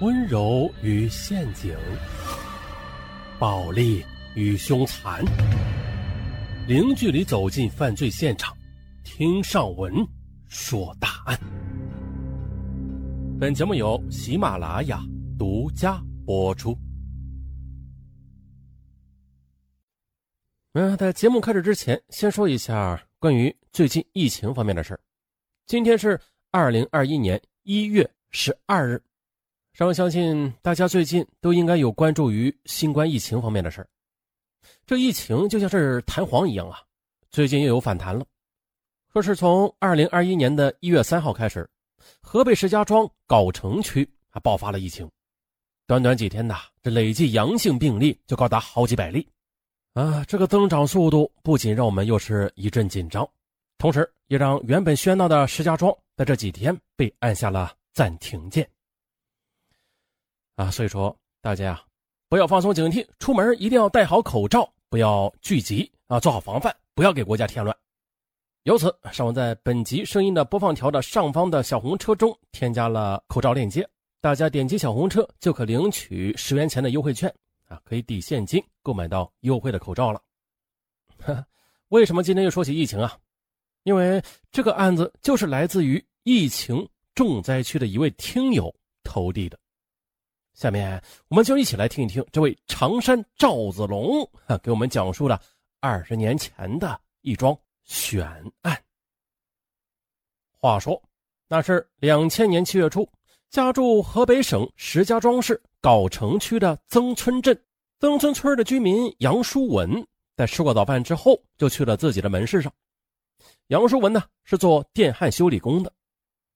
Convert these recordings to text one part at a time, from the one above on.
温柔与陷阱，暴力与凶残，零距离走进犯罪现场，听上文说大案。本节目由喜马拉雅独家播出。嗯，在节目开始之前，先说一下关于最近疫情方面的事儿。今天是二零二一年一月十二日，上相信大家最近都应该有关注于新冠疫情方面的事儿。这疫情就像是弹簧一样啊，最近又有反弹了。说是从二零二一年的一月三号开始，河北石家庄藁城区还爆发了疫情，短短几天呐，这累计阳性病例就高达好几百例。啊，这个增长速度不仅让我们又是一阵紧张，同时也让原本喧闹的石家庄在这几天被按下了暂停键。啊，所以说大家呀，不要放松警惕，出门一定要戴好口罩，不要聚集啊，做好防范，不要给国家添乱。由此，上文在本集声音的播放条的上方的小红车中添加了口罩链接，大家点击小红车就可领取十元钱的优惠券。啊，可以抵现金购买到优惠的口罩了。为什么今天又说起疫情啊？因为这个案子就是来自于疫情重灾区的一位听友投递的。下面我们就一起来听一听这位常山赵子龙啊给我们讲述的二十年前的一桩悬案。话说，那是两千年七月初。家住河北省石家庄市藁城区的曾村镇，曾村村的居民杨书文，在吃过早饭之后，就去了自己的门市上。杨书文呢是做电焊修理工的，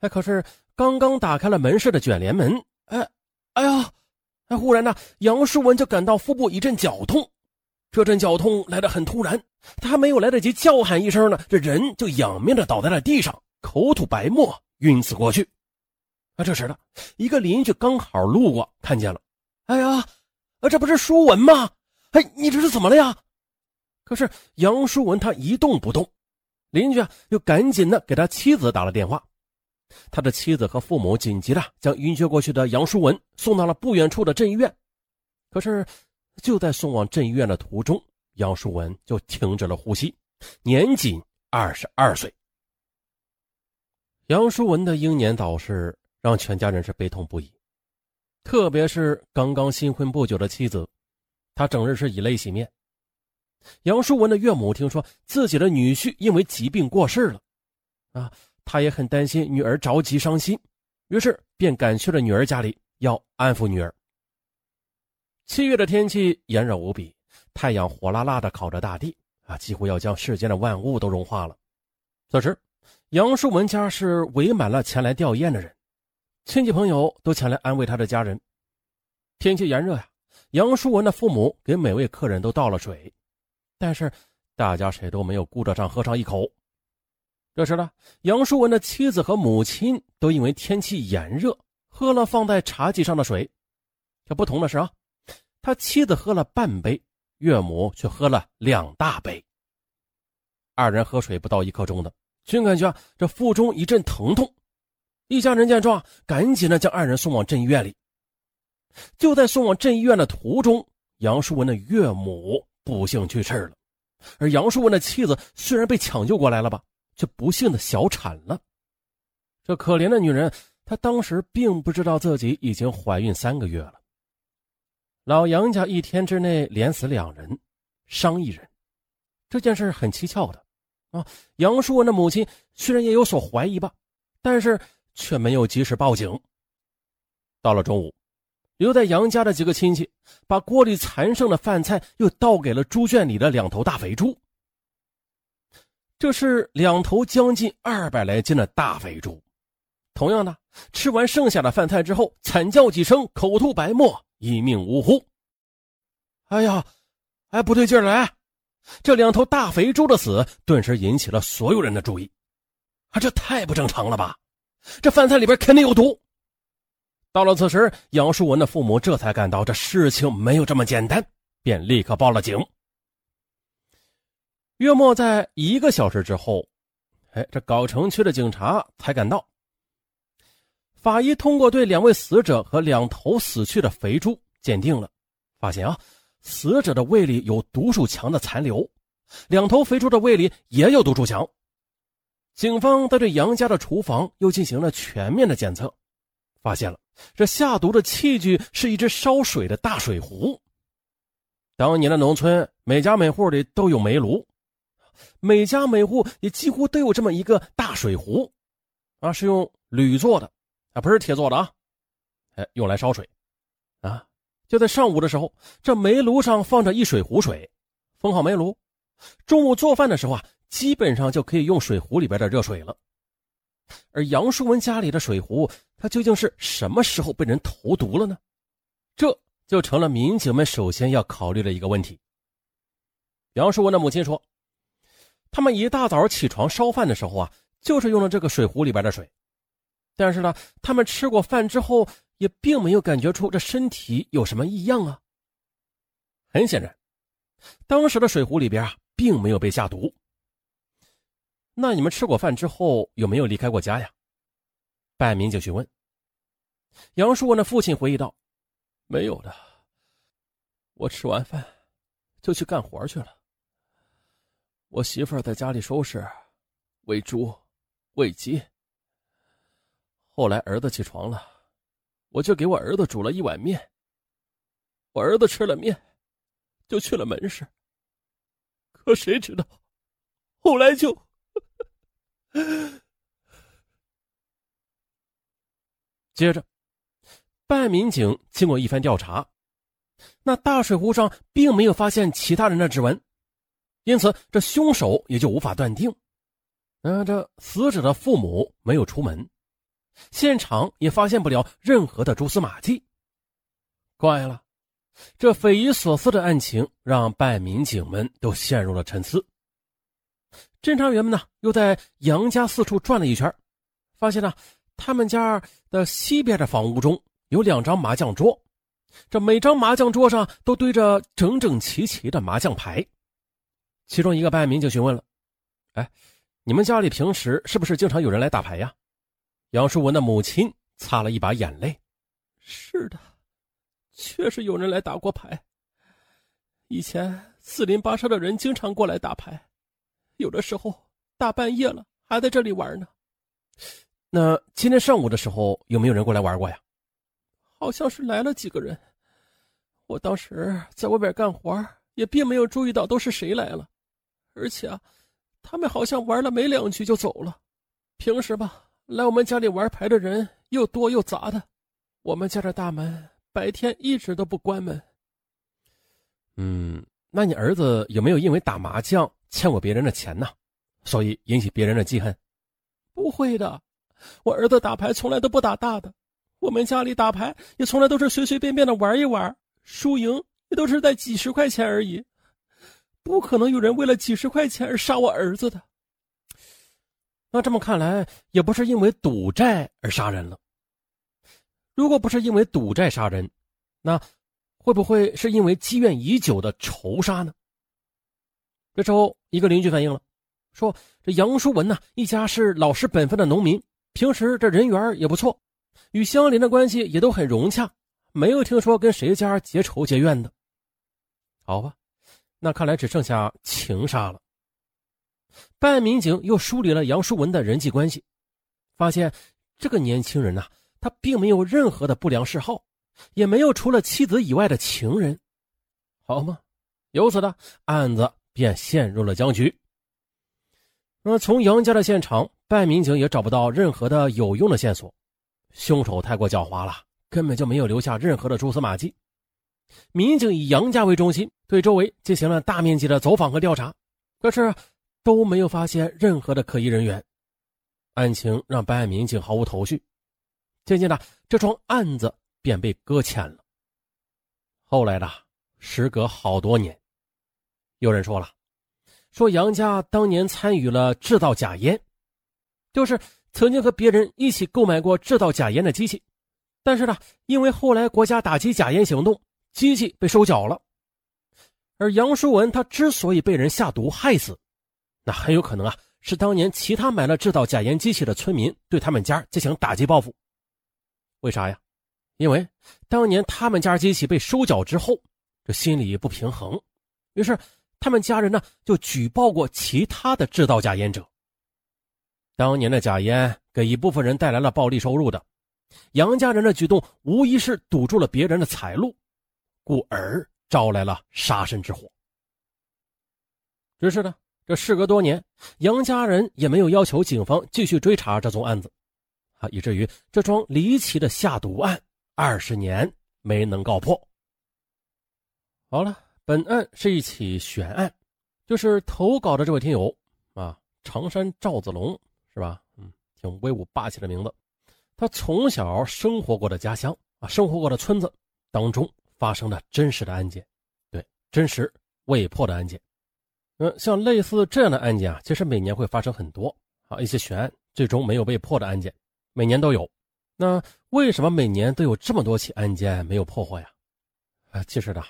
哎，可是刚刚打开了门市的卷帘门，哎，哎呀，哎，忽然呢，杨书文就感到腹部一阵绞痛，这阵绞痛来得很突然，他还没有来得及叫喊一声呢，这人就仰面的倒在了地上，口吐白沫，晕死过去。啊这时呢，一个邻居刚好路过，看见了。哎呀，啊，这不是舒文吗？哎，你这是怎么了呀？可是杨舒文他一动不动。邻居啊，又赶紧的给他妻子打了电话。他的妻子和父母紧急的将晕厥过去的杨淑文送到了不远处的镇医院。可是就在送往镇医院的途中，杨舒文就停止了呼吸，年仅二十二岁。杨舒文的英年早逝。让全家人是悲痛不已，特别是刚刚新婚不久的妻子，她整日是以泪洗面。杨淑文的岳母听说自己的女婿因为疾病过世了，啊，他也很担心女儿着急伤心，于是便赶去了女儿家里，要安抚女儿。七月的天气炎热无比，太阳火辣辣的烤着大地，啊，几乎要将世间的万物都融化了。此时，杨淑文家是围满了前来吊唁的人。亲戚朋友都前来安慰他的家人。天气炎热呀，杨淑文的父母给每位客人都倒了水，但是大家谁都没有顾得上喝上一口。这时呢，杨淑文的妻子和母亲都因为天气炎热，喝了放在茶几上的水。这不同的是啊，他妻子喝了半杯，岳母却喝了两大杯。二人喝水不到一刻钟的，均感觉，这腹中一阵疼痛。一家人见状，赶紧的将二人送往镇医院里。就在送往镇医院的途中，杨淑文的岳母不幸去世了，而杨淑文的妻子虽然被抢救过来了吧，却不幸的小产了。这可怜的女人，她当时并不知道自己已经怀孕三个月了。老杨家一天之内连死两人，伤一人，这件事很蹊跷的啊！杨淑文的母亲虽然也有所怀疑吧，但是。却没有及时报警。到了中午，留在杨家的几个亲戚把锅里残剩的饭菜又倒给了猪圈里的两头大肥猪。这是两头将近二百来斤的大肥猪。同样的，吃完剩下的饭菜之后，惨叫几声，口吐白沫，一命呜呼。哎呀，哎，不对劲儿了！这两头大肥猪的死顿时引起了所有人的注意。啊，这太不正常了吧！这饭菜里边肯定有毒。到了此时，杨树文的父母这才感到这事情没有这么简单，便立刻报了警。约莫在一个小时之后，哎，这藁城区的警察才赶到。法医通过对两位死者和两头死去的肥猪鉴定了，发现啊，死者的胃里有毒鼠强的残留，两头肥猪的胃里也有毒鼠强。警方在对杨家的厨房又进行了全面的检测，发现了这下毒的器具是一只烧水的大水壶。当年的农村，每家每户里都有煤炉，每家每户也几乎都有这么一个大水壶，啊，是用铝做的。啊，不是铁做的啊，哎，用来烧水，啊，就在上午的时候，这煤炉上放着一水壶水，封好煤炉，中午做饭的时候啊，基本上就可以用水壶里边的热水了。而杨淑文家里的水壶，它究竟是什么时候被人投毒了呢？这就成了民警们首先要考虑的一个问题。杨淑文的母亲说，他们一大早起床烧饭的时候啊，就是用了这个水壶里边的水。但是呢，他们吃过饭之后也并没有感觉出这身体有什么异样啊。很显然，当时的水壶里边啊并没有被下毒。那你们吃过饭之后有没有离开过家呀？办案民警询问。杨树文的父亲回忆道：“没有的，我吃完饭就去干活去了。我媳妇儿在家里收拾，喂猪，喂鸡。”后来儿子起床了，我就给我儿子煮了一碗面。我儿子吃了面，就去了门市。可谁知道，后来就……接着，办案民警经过一番调查，那大水壶上并没有发现其他人的指纹，因此这凶手也就无法断定。嗯，这死者的父母没有出门。现场也发现不了任何的蛛丝马迹，怪了，这匪夷所思的案情让办案民警们都陷入了沉思。侦查员们呢，又在杨家四处转了一圈，发现呢，他们家的西边的房屋中有两张麻将桌，这每张麻将桌上都堆着整整齐齐的麻将牌。其中一个办案民警询问了：“哎，你们家里平时是不是经常有人来打牌呀？”杨淑文的母亲擦了一把眼泪：“是的，确实有人来打过牌。以前四邻八舍的人经常过来打牌，有的时候大半夜了还在这里玩呢。那今天上午的时候有没有人过来玩过呀？好像是来了几个人。我当时在外边干活，也并没有注意到都是谁来了。而且啊，他们好像玩了没两局就走了。平时吧。”来我们家里玩牌的人又多又杂的，我们家的大门白天一直都不关门。嗯，那你儿子有没有因为打麻将欠过别人的钱呢？所以引起别人的记恨？不会的，我儿子打牌从来都不打大的，我们家里打牌也从来都是随随便便的玩一玩，输赢也都是在几十块钱而已，不可能有人为了几十块钱而杀我儿子的。那这么看来，也不是因为赌债而杀人了。如果不是因为赌债杀人，那会不会是因为积怨已久的仇杀呢？这时候，一个邻居反映了，说：“这杨淑文呢，一家是老实本分的农民，平时这人缘也不错，与相邻的关系也都很融洽，没有听说跟谁家结仇结怨的。”好吧，那看来只剩下情杀了。办案民警又梳理了杨淑文的人际关系，发现这个年轻人呐，他并没有任何的不良嗜好，也没有除了妻子以外的情人，好吗？由此呢，案子便陷入了僵局。那么从杨家的现场，办案民警也找不到任何的有用的线索，凶手太过狡猾了，根本就没有留下任何的蛛丝马迹。民警以杨家为中心，对周围进行了大面积的走访和调查，可是。都没有发现任何的可疑人员，案情让办案民警毫无头绪。渐渐的，这桩案子便被搁浅了。后来的，时隔好多年，有人说了，说杨家当年参与了制造假烟，就是曾经和别人一起购买过制造假烟的机器，但是呢，因为后来国家打击假烟行动，机器被收缴了。而杨淑文他之所以被人下毒害死，那很有可能啊，是当年其他买了制造假烟机器的村民对他们家进行打击报复，为啥呀？因为当年他们家机器被收缴之后，这心里不平衡，于是他们家人呢就举报过其他的制造假烟者。当年的假烟给一部分人带来了暴利收入的，杨家人的举动无疑是堵住了别人的财路，故而招来了杀身之祸。只是呢，这事隔多年，杨家人也没有要求警方继续追查这宗案子，啊，以至于这桩离奇的下毒案二十年没能告破。好了，本案是一起悬案，就是投稿的这位听友啊，常山赵子龙是吧？嗯，挺威武霸气的名字。他从小生活过的家乡啊，生活过的村子当中发生了真实的案件，对，真实未破的案件。嗯，像类似这样的案件啊，其实每年会发生很多啊，一些悬案最终没有被破的案件，每年都有。那为什么每年都有这么多起案件没有破获呀？啊，其实呢，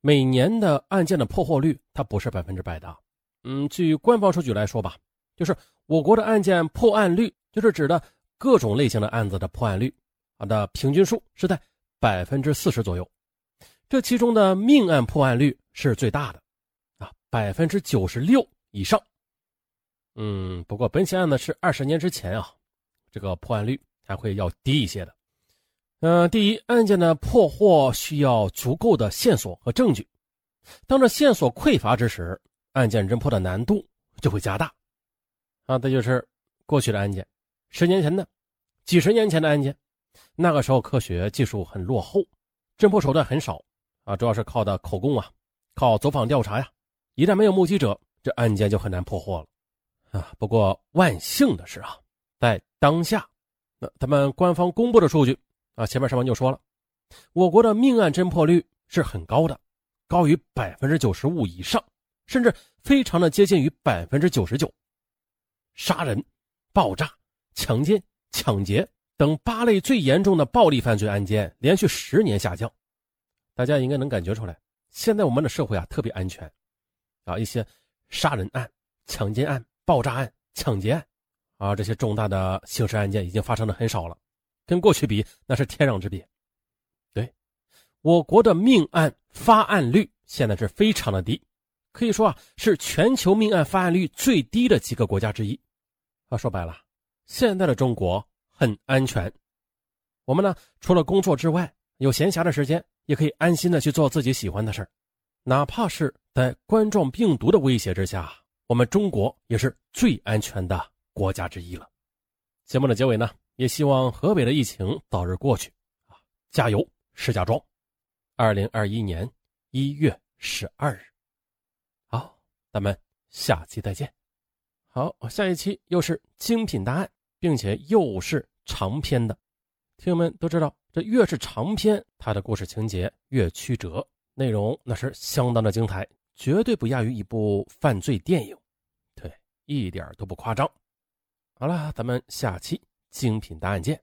每年的案件的破获率它不是百分之百的。嗯，据官方数据来说吧，就是我国的案件破案率，就是指的各种类型的案子的破案率啊的平均数是在百分之四十左右。这其中的命案破案率是最大的。啊百分之九十六以上，嗯，不过本起案子是二十年之前啊，这个破案率还会要低一些的。嗯，第一，案件的破获需要足够的线索和证据，当这线索匮乏之时，案件侦破的难度就会加大。啊，这就是过去的案件，十年前的、几十年前的案件，那个时候科学技术很落后，侦破手段很少啊，主要是靠的口供啊，靠走访调查呀。一旦没有目击者，这案件就很难破获了，啊！不过万幸的是啊，在当下，那他们官方公布的数据啊，前面上文就说了，我国的命案侦破率是很高的，高于百分之九十五以上，甚至非常的接近于百分之九十九。杀人、爆炸、强奸、抢劫等八类最严重的暴力犯罪案件连续十年下降，大家应该能感觉出来，现在我们的社会啊特别安全。啊，一些杀人案、强奸案、爆炸案、抢劫案，啊，这些重大的刑事案件已经发生的很少了，跟过去比那是天壤之别。对，我国的命案发案率现在是非常的低，可以说啊是全球命案发案率最低的几个国家之一。啊，说白了，现在的中国很安全，我们呢除了工作之外，有闲暇的时间也可以安心的去做自己喜欢的事哪怕是。在冠状病毒的威胁之下，我们中国也是最安全的国家之一了。节目的结尾呢，也希望河北的疫情早日过去啊！加油，石家庄！二零二一年一月十二日，好，咱们下期再见。好，下一期又是精品答案，并且又是长篇的。听友们都知道，这越是长篇，它的故事情节越曲折，内容那是相当的精彩。绝对不亚于一部犯罪电影，对，一点都不夸张。好了，咱们下期精品答案见。